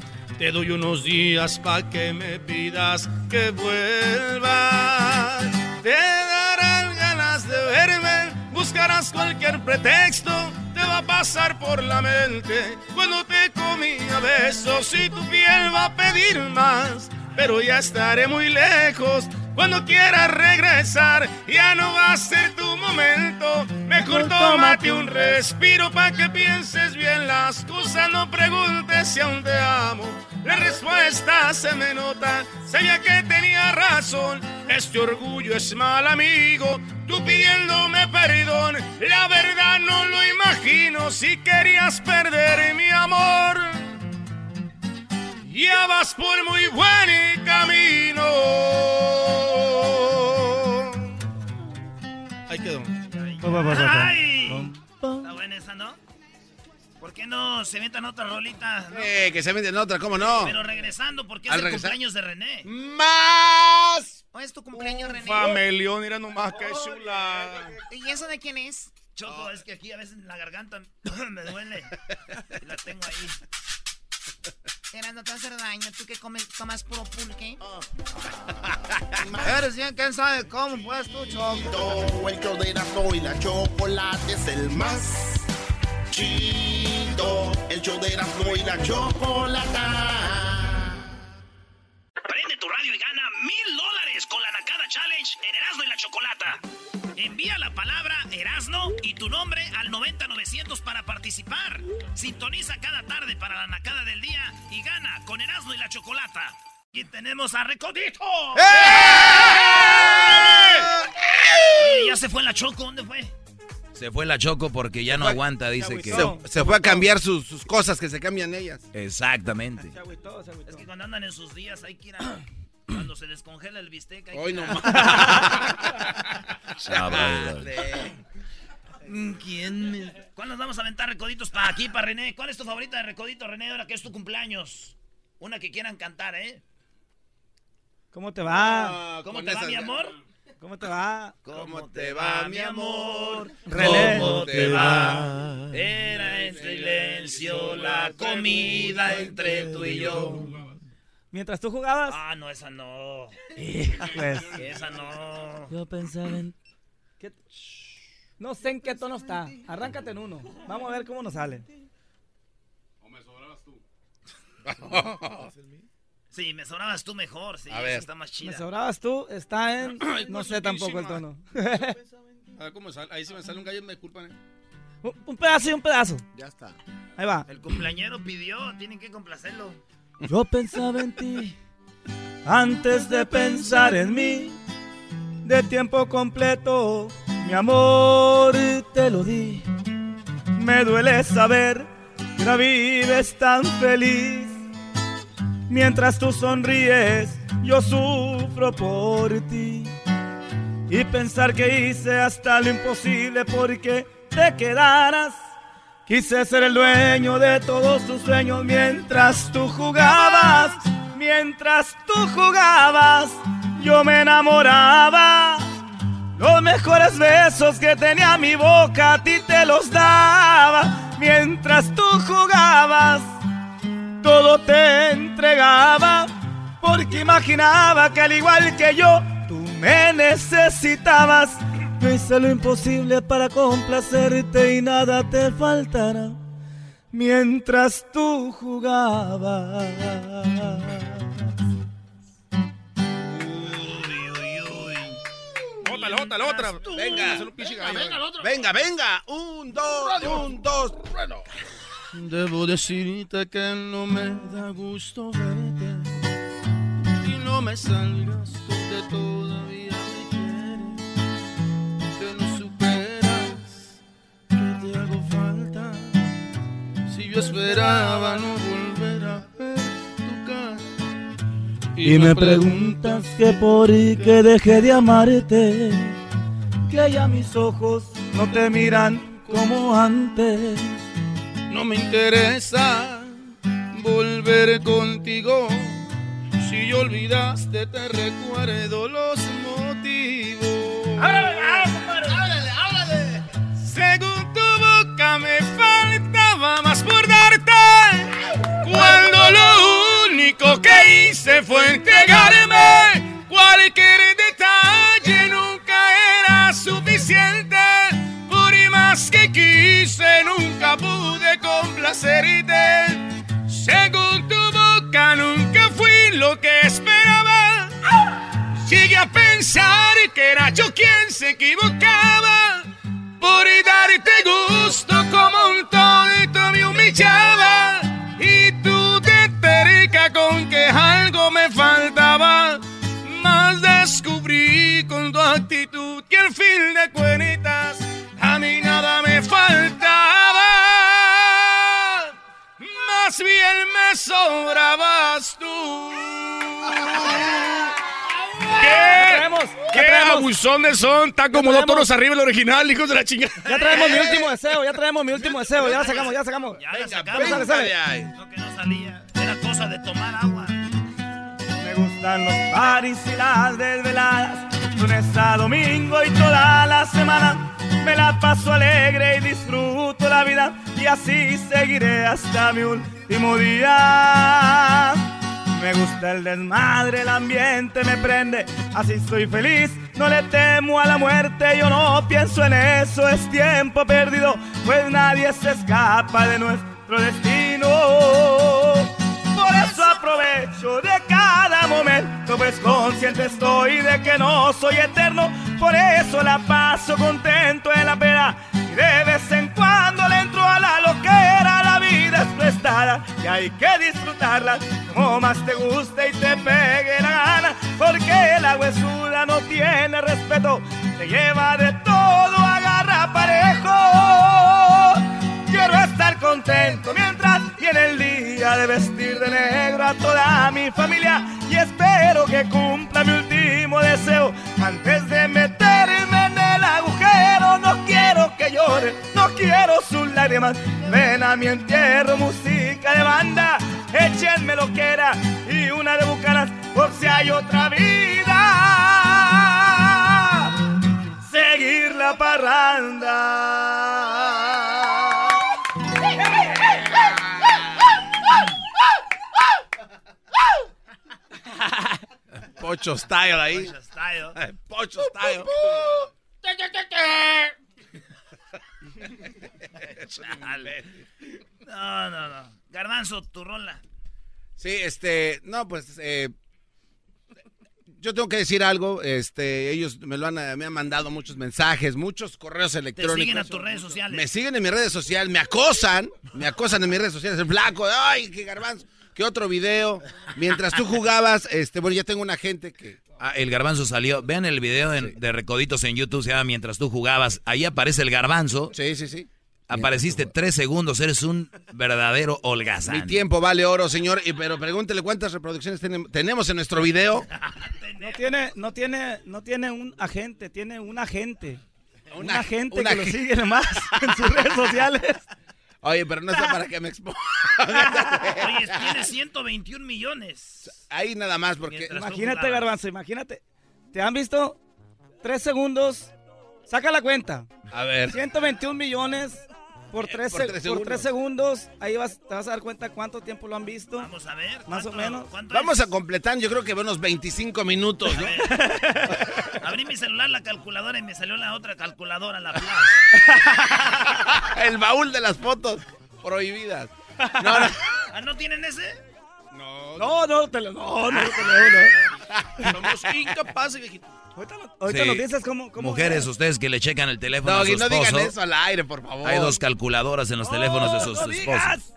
Te doy unos días pa' que me pidas que vuelvas. Te darán ganas de verme, buscarás cualquier pretexto. Te va a pasar por la mente cuando te comí a besos y tu piel va a pedir más. Pero ya estaré muy lejos. Cuando quieras regresar, ya no va a ser tu momento. Mejor tómate un respiro para que pienses bien las cosas. No preguntes si aún te amo. La respuesta se me nota. Sabía que tenía razón. Este orgullo es mal amigo. Tú pidiéndome perdón. La verdad no lo imagino. Si querías perder mi amor. Ya vas por muy buen camino. Ahí quedó. ¡Ay! Está buena esa, ¿no? ¿Por qué no se metan otra rolita? no? Eh, que se venden otra, ¿cómo no? Pero regresando, porque es Al el regresar- cumpleaños de René. ¡Más! ¿O es tu cumpleaños, René? Famelión, mira nomás que chula. ¿Y eso de quién es? Choco, es que aquí a veces la garganta (laughs) me duele. Y (laughs) la tengo ahí. Erasno, te va a hacer daño. Tú que comes, tomas puro pulque. Eres bien, quién sabe cómo, pues tú, Choco. El show de Erasmo y la chocolate es el más chido. El show de Erasmo y la chocolata. Prende tu radio y gana mil dólares con la Nakada Challenge en Erasmo y la Chocolata. Envía la palabra Erasno y tu nombre al 90900 para participar. Sintoniza cada tarde para la Nakada del día y gana con Erasmo y la Chocolata. Y tenemos a Recodito. Oye, ya se fue la Choco, ¿dónde fue? Se fue la Choco porque ya no aguanta, dice que... Se, se fue a cambiar sus, sus cosas que se cambian ellas. Exactamente. Es que cuando andan en sus días hay que ir a... Cuando se descongela el bistec hay Hoy que no a- Sabroso. (laughs) Mm, ¿Quién me... ¿Cuál nos vamos a aventar recoditos para aquí, para René? ¿Cuál es tu favorita de recodito, René, ahora que es tu cumpleaños? Una que quieran cantar, ¿eh? ¿Cómo te va? ¿Cómo te va, mi amor? ¿Cómo te va? ¿Cómo te va, mi amor? (laughs) René. ¿Cómo te va? Era en silencio la comida entre tú y yo. Mientras tú jugabas. Ah, no, esa no. Pues. Esa no. Yo pensaba en. ¿Qué? No sé en qué tono está. Arráncate en uno. Vamos a ver cómo nos sale. (laughs) Sí, me sobrabas tú mejor, sí, A ver. está más chida. Me sobrabas tú, está en. (clears throat) No pues, sé tampoco el tono. (laughs) (laughs) A ver cómo sale. Ahí si me sale un gallo me culpan. ¿eh? Un pedazo y un pedazo. Ya está. Ahí va. El cumpleañero pidió, tienen que complacerlo. Yo pensaba en ti antes de pensar en mí. De tiempo completo, mi amor, te lo di. Me duele saber que no vives tan feliz. Mientras tú sonríes, yo sufro por ti. Y pensar que hice hasta lo imposible porque te quedaras. Quise ser el dueño de todos tus sueños mientras tú jugabas. Mientras tú jugabas, yo me enamoraba. Los mejores besos que tenía mi boca a ti te los daba. Mientras tú jugabas, todo te entregaba. Porque imaginaba que al igual que yo, me necesitabas. Yo hice lo imposible para complacerte y nada te faltará. Mientras tú jugabas. Otra, la otra, la otra. Venga. Venga, venga, el otro. Venga, venga. Un, dos, un, dos. Bueno. Debo decirte que no me da gusto verte y no me salgas tú que todavía yo esperaba no volver a ver tu cara Y me preguntas que por qué dejé de amarte, que ya mis ojos no te miran como antes. No me interesa volver contigo. Si yo olvidaste, te recuerdo los motivos. ¡Háblale, háblale! Según tu boca me faltaba más por darte. Cuando lo único que hice fue entregarme. Cualquier detalle nunca era suficiente. Por más que quise, nunca pude complacerte. Según tu boca, nunca fui lo que esperaba. Llegué a pensar que era yo quien se equivocaba. Por darte gusto descubrí con tu actitud que al fin de cuentas a mí nada me faltaba. Más bien me sobrabas tú. ¿Qué? traemos, ya ¿Qué traemos. abusones son? Está como dos toros arriba el original, hijos de la chingada. Ya traemos mi último deseo, ya traemos mi último deseo, ya la sacamos, ya la sacamos. Ya la sacamos. Sale, sale. Lo que no salía era cosa de tomar agua. Gustan los paris y las desveladas, lunes a domingo y toda la semana. Me la paso alegre y disfruto la vida. y así seguiré hasta mi último día. Me gusta el desmadre, el ambiente me prende, así estoy feliz, no le temo a la muerte, yo no pienso en eso, es tiempo perdido, pues nadie se escapa de nuestro destino. Aprovecho de cada momento, pues consciente estoy de que no soy eterno. Por eso la paso contento en la pena y de vez en cuando le entro a la loquera. La vida es prestada y hay que disfrutarla como más te guste y te pegue la gana. Porque la huesuda no tiene respeto, te lleva de todo, agarra parejo. Quiero estar contento mientras viene el día de vestir de negro a toda mi familia y espero que cumpla mi último deseo antes de meterme en el agujero. No quiero que llore, no quiero sus lágrimas. Ven a mi entierro, música de banda, échenme lo que era y una de bucanas por si hay otra vida. Seguir la parranda. Pocho style ahí. Pocho style. (laughs) Eh, Pocho style. Chale. No, no, no. Garbanzo, tu rola. Sí, este, no, pues, eh, yo tengo que decir algo, este, ellos me lo han, me han mandado muchos mensajes, muchos correos electrónicos. siguen a tus redes sociales. Me siguen en mis redes sociales, me acosan, me acosan en mis redes sociales, el flaco, ay, qué garbanzo, qué otro video. Mientras tú jugabas, este, bueno, ya tengo una gente que... Ah, el garbanzo salió. Vean el video en- de Recoditos en YouTube, se llama Mientras tú jugabas. Ahí aparece el garbanzo. Sí, sí, sí. Apareciste tres segundos, eres un verdadero holgazán. Mi tiempo vale oro, señor, y, pero pregúntele cuántas reproducciones tenem- tenemos en nuestro video. No tiene, no tiene, no tiene un agente, tiene un agente. Un Una- agente que lo sigue nomás en sus redes sociales. (laughs) Oye, pero no está para que me exponga. (laughs) Oye, tiene 121 millones. Ahí nada más, porque... Imagínate, Garbanzo, imagínate. ¿Te han visto? Tres segundos. Saca la cuenta. A ver. 121 millones por tres, por se- tres por tres segundos. Ahí vas, te vas a dar cuenta cuánto tiempo lo han visto. Vamos a ver. Más o menos. Vamos a completar, yo creo que unos 25 minutos, ¿no? (laughs) Abrí mi celular, la calculadora, y me salió la otra calculadora, la Plus. (laughs) El baúl de las fotos prohibidas. No, no. (laughs) ¿Ah, no tienen ese? No, no, te lo, no, no, te lo, no. Somos incapaces, viejito. Ahorita Sí. nos dices cómo, cómo Mujeres, es. ustedes que le checan el teléfono Doggy, a su no esposo. digan eso al aire, por favor. Hay dos calculadoras en los teléfonos de sus no esposos.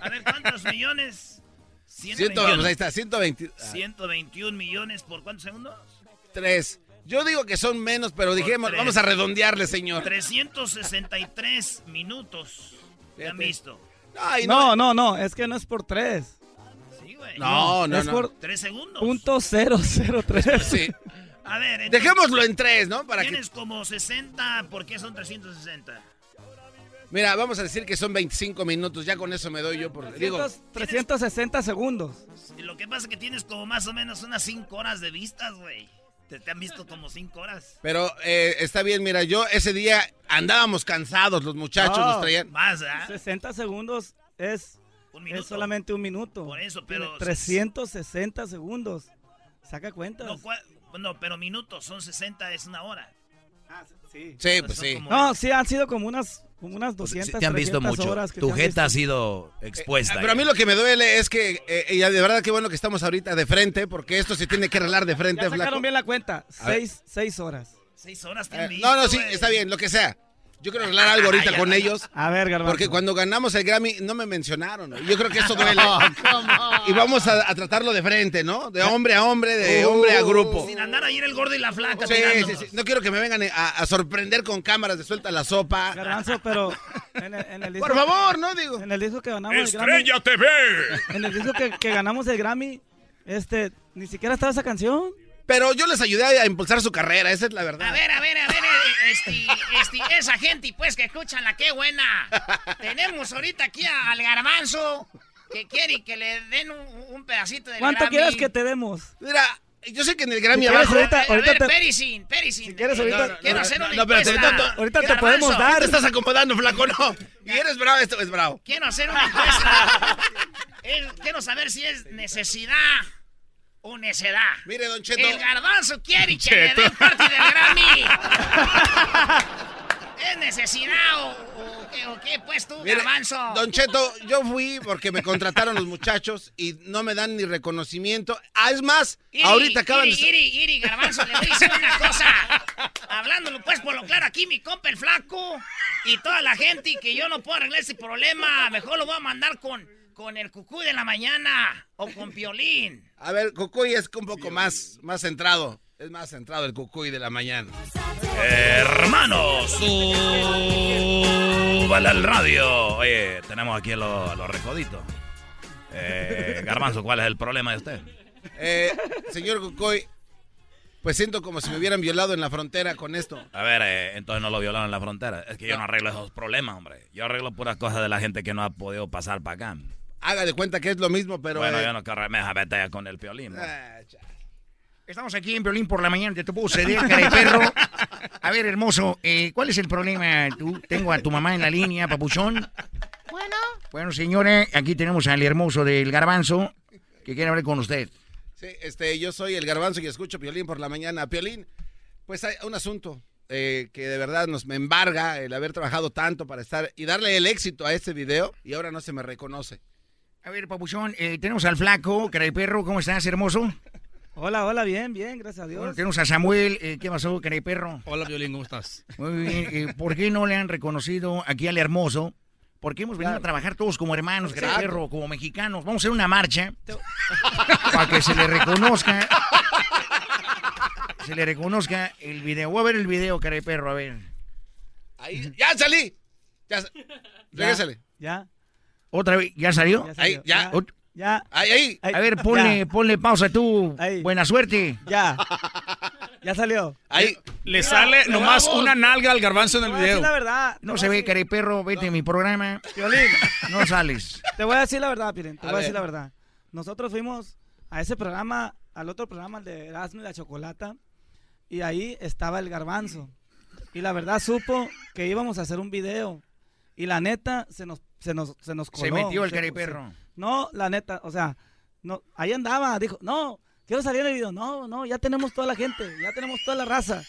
A ver, ¿cuántos millones? 100, pues ahí está, 120. 121 millones por cuántos segundos? Tres. Yo digo que son menos, pero dijimos, tres. vamos a redondearle, señor. 363 minutos. ¿Te han visto? Ay, No, no, no, es que no es por tres. Sí, güey. No, no, es no. por Tres segundos. punto cero cero tres. Sí. A ver, entonces, Dejémoslo en tres, ¿no? Para que... tienes como 60, ¿por qué son 360? Mira, vamos a decir que son 25 minutos, ya con eso me doy yo por... Digo, 300 360 segundos. Y Lo que pasa es que tienes como más o menos unas 5 horas de vistas, güey. Te, te han visto como 5 horas. pero eh, está bien, mira, yo ese día andábamos cansados, los muchachos No. nos traían... Más, ¿ah? 60 segundos es, Un es solamente un minuto. Por eso, pero- 360 segundos. Saca cuentas. No, no, pero minutos, son 60, es una hora. sí. Sí, pues sí. No, sí, han sido como unas, como unas Pues, 200, sí, te han visto 300 mucho. horas Tu jeta ha sido expuesta. Ah, Pero a eh. mí lo que me duele es que, eh, y de verdad qué bueno que estamos ahorita de frente, porque esto se tiene que arreglar de frente, Ya flaco. sacaron bien la cuenta. Seis, seis horas. Seis horas te Eh, no, no, sí, está bien, lo que sea. Yo quiero arreglar algo ahorita Ay, con ellos. A ver, Garbanzo. Porque cuando ganamos el Grammy no me mencionaron. ¿no? Yo creo que eso (laughs) duele. y vamos a, a tratarlo de frente, ¿no? De hombre a hombre, de Uh. hombre a grupo. Sin andar ahí en el gordo y la flaca. Sí, sí, sí. No quiero que me vengan a, a sorprender con cámaras de suelta la sopa. Garbanzo, pero en el, en el disco, Por favor, ¿no? Digo. En el disco que ganamos el Grammy. Estrella TV. En el disco que, que ganamos el Grammy, este, ni siquiera estaba esa canción. Pero yo les ayudé a impulsar su carrera, esa es la verdad. A ver, a ver, a ver, eh, este, este, esa gente, pues, que escuchan la qué buena. Tenemos ahorita aquí a- al garbanzo que quiere que le den un, un pedacito de ¿Cuánto quieres que te demos? Mira, Yo sé que en el Grammy Si quieres, abajo. ahorita- A ahorita ver, te- Pericin, Pericin. quieres, ahorita- No, no, quiero no, hacer una no, espérate, encuesta. no, no, ahorita te podemos dar. Te estás acomodando, flaco, no. Y eres bravo, esto es bravo. Quiero hacer una encuesta. Quiero saber si es necesidad o necedad. Mire, Don Cheto. El garbanzo quiere que le den parte del Grammy. (laughs) ¿Es necesidad o, o qué, o qué, pues tú, Mire, garbanzo? Don Cheto, yo fui porque me contrataron los muchachos y no me dan ni reconocimiento. Ah, es más, Iri, ahorita acaban Iri, de... Iri, Iri, garbanzo, le voy a decir una cosa. Hablándolo pues por lo claro aquí, mi compa el flaco y toda la gente y que yo no puedo arreglar ese problema. Mejor lo voy a mandar con, con el cucuy de la mañana o con Piolín. A ver, Cucuy es un poco más, más centrado. Es más centrado el Cucuy de la mañana. Hermanos, súbale al radio. Oye, tenemos aquí a los, a los recoditos. Eh, Garbanzo, ¿cuál es el problema de usted? Eh, señor Cucuy, pues siento como si me hubieran violado en la frontera con esto. A ver, eh, entonces no lo violaron en la frontera. Es que yo no arreglo esos problemas, hombre. Yo arreglo puras cosas de la gente que no ha podido pasar para acá. Haga de cuenta que es lo mismo, pero... bueno, eh, yo no quiero me batalla con el piolín. ¿no? ah, Estamos aquí en Piolín por la mañana, te puedo ceder, cara de perro. A ver, hermoso, eh, ¿cuál es el problema? Tú, tengo a tu mamá en la línea, papuchón. Bueno, Bueno, señores, aquí tenemos al hermoso del garbanzo que quiere hablar con usted. Sí, este, yo soy el garbanzo y escucho Piolín por la mañana. Piolín, pues hay un asunto eh, que de verdad nos me embarga el haber trabajado tanto para estar y darle el éxito a este video y ahora no se me reconoce. A ver, papuchón, eh, tenemos al flaco, cara de perro, ¿cómo estás, hermoso? Hola, hola, bien, bien, gracias a Dios. Bueno, tenemos a Samuel, eh, ¿qué pasó, cara de perro? Hola, Violín, ¿cómo estás? Muy bien, eh, ¿por qué no le han reconocido aquí al hermoso? Porque hemos venido a trabajar todos como hermanos, cara de Exacto. perro, como mexicanos. Vamos a hacer una marcha (laughs) para que se le reconozca. Se le reconozca el video. Voy a ver el video, cara de perro, a ver. Ahí, ya salí. Ya, sa- Regrésale. Ya, ¿Otra vez? ¿Ya salió? ya salió. Ahí, ya. Ahí, A ver, ponle, ya, ponle pausa tú. Ahí. Buena suerte. ya. Ya salió. Ahí. Le sale nomás una nalga al garbanzo en el video. la verdad. No se ve, cara de perro. Vete a mi programa. Piolín, No sales. te voy a decir la verdad, Piolín. Te A voy a decir ver. la verdad. Nosotros fuimos a ese programa, al otro programa, el de Erasmo y la Chocolata, y ahí estaba el garbanzo. Y la verdad supo que íbamos a hacer un video. Y la neta se nos, se nos, se nos coló. Se metió el Se- cara de se- perro. No, la neta, o sea, no, ahí andaba, dijo, no, quiero salir en el video. No, no, ya tenemos toda la gente, ya tenemos toda la raza.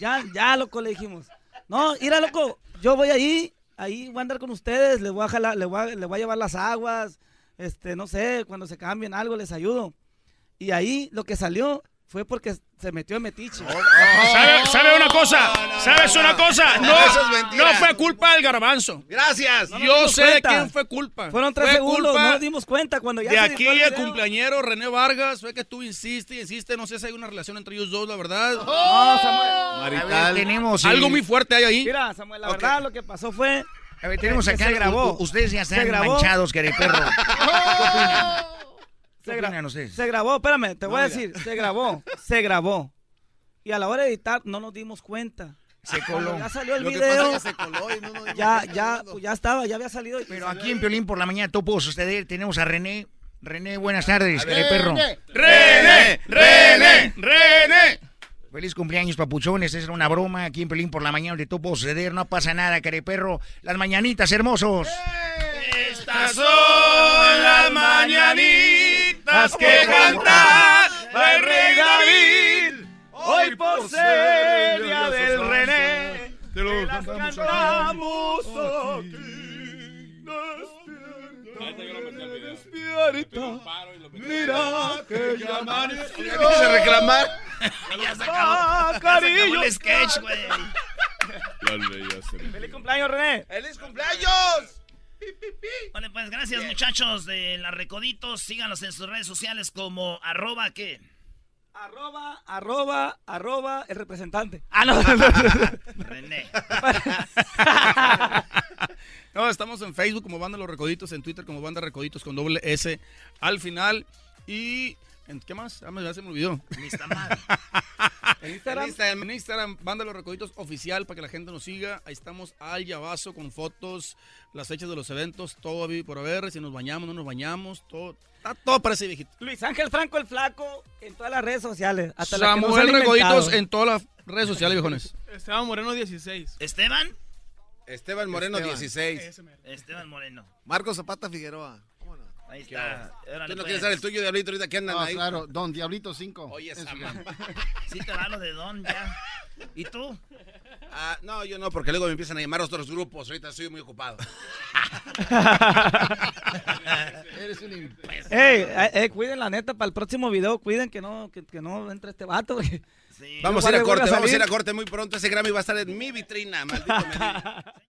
Ya, ya, loco, le dijimos. No, mira, loco, yo voy ahí, ahí voy a andar con ustedes, les voy a jalar, les voy a, les voy a llevar las aguas, este, no sé, cuando se cambien algo les ayudo. Y ahí lo que salió fue porque se metió en metiche. ¿Sabe, sabe una cosa? ¿Sabes una cosa? no, fue culpa del garbanzo. Gracias. Yo sé de quién fue culpa. Fueron tres Fue segundos, culpa no nos dimos cuenta cuando ya de se aquí el video. cumpleañero René Vargas. Fue que tú insiste y insiste. No sé si hay una relación entre ellos dos, la verdad. No, Samuel. Ver, Marital. tenemos. Algo muy fuerte hay ahí. Mira, Samuel, la verdad lo que pasó fue A ver, tenemos acá. se grabó. Ustedes ya Se están grabó. manchados, de perro. (laughs) ¿Qué opinan? ¿Qué Se, gra- grabó, espérame, te voy a decir, se grabó, se grabó. Y a la hora de editar no nos dimos cuenta. Se coló. Ya salió el Lo video, es que se coló y no nos dimos ya, ya, pues ya estaba, ya había salido. Pero aquí en. Piolín por la mañana todo pudo suceder. Tenemos a René. René, buenas tardes, de perro. ¡René! ¡René! ¡René! Feliz cumpleaños, papuchones. Esa era una broma aquí en Pelín por la mañana. De todo pudo suceder. No pasa nada, cara de perro. Las mañanitas hermosos. Estas son las mañanitas que canta el rey David. Hoy por ser día del René, te las cantamos aquí. Despierta, mira que ya amaneció. Ya quise reclamar. ya se Ah, acabó. Ya se acabó cariño. el sketch, güey. (laughs) ¡Feliz cumpleaños, René! ¡Feliz cumpleaños! Vale, pues gracias, muchachos de la Recoditos. Síganos en sus redes sociales como arroba qué. Arroba, arroba, arroba, el representante. Ah, no. René. (laughs) No, estamos en Facebook como Banda Los Recoditos, en Twitter como Banda Recoditos con doble S al final. Y ¿En qué más? Ah, me- ya se me olvidó. En Instagram. (laughs) En Instagram, Banda Los Recoditos Oficial para que la gente nos siga. Ahí estamos al Yabazo con fotos, las fechas de los eventos, todo a vivir por haber. Si nos bañamos, no nos bañamos, todo. Está todo parece viejito. Luis Ángel Franco el Flaco en todas las redes sociales. Hasta Samuel Recoditos en todas las redes sociales, viejones. Esteban Moreno 16. ¿Esteban? Esteban Moreno, Esteban. 16. Esteban Moreno. Marco Zapata Figueroa. Ahí está. Órale, ¿Tú no pues. quieres dar el tuyo, Diablito, ahorita que andan Ah, ahí? claro, Don Diablito 5. Oye, esa. (laughs) Sí te va lo de Don ya. ¿Y tú? Ah, no, yo no, porque luego me empiezan a llamar otros grupos. Ahorita estoy muy ocupado. (laughs) Eres un imbécil. Ey, eh, eh, cuiden la neta para el próximo video, cuiden que no, que, que no entre este vato. porque- Vamos a ir a corte, vamos a ir a corte muy pronto. Ese Grammy va a estar en mi vitrina, maldito. (laughs)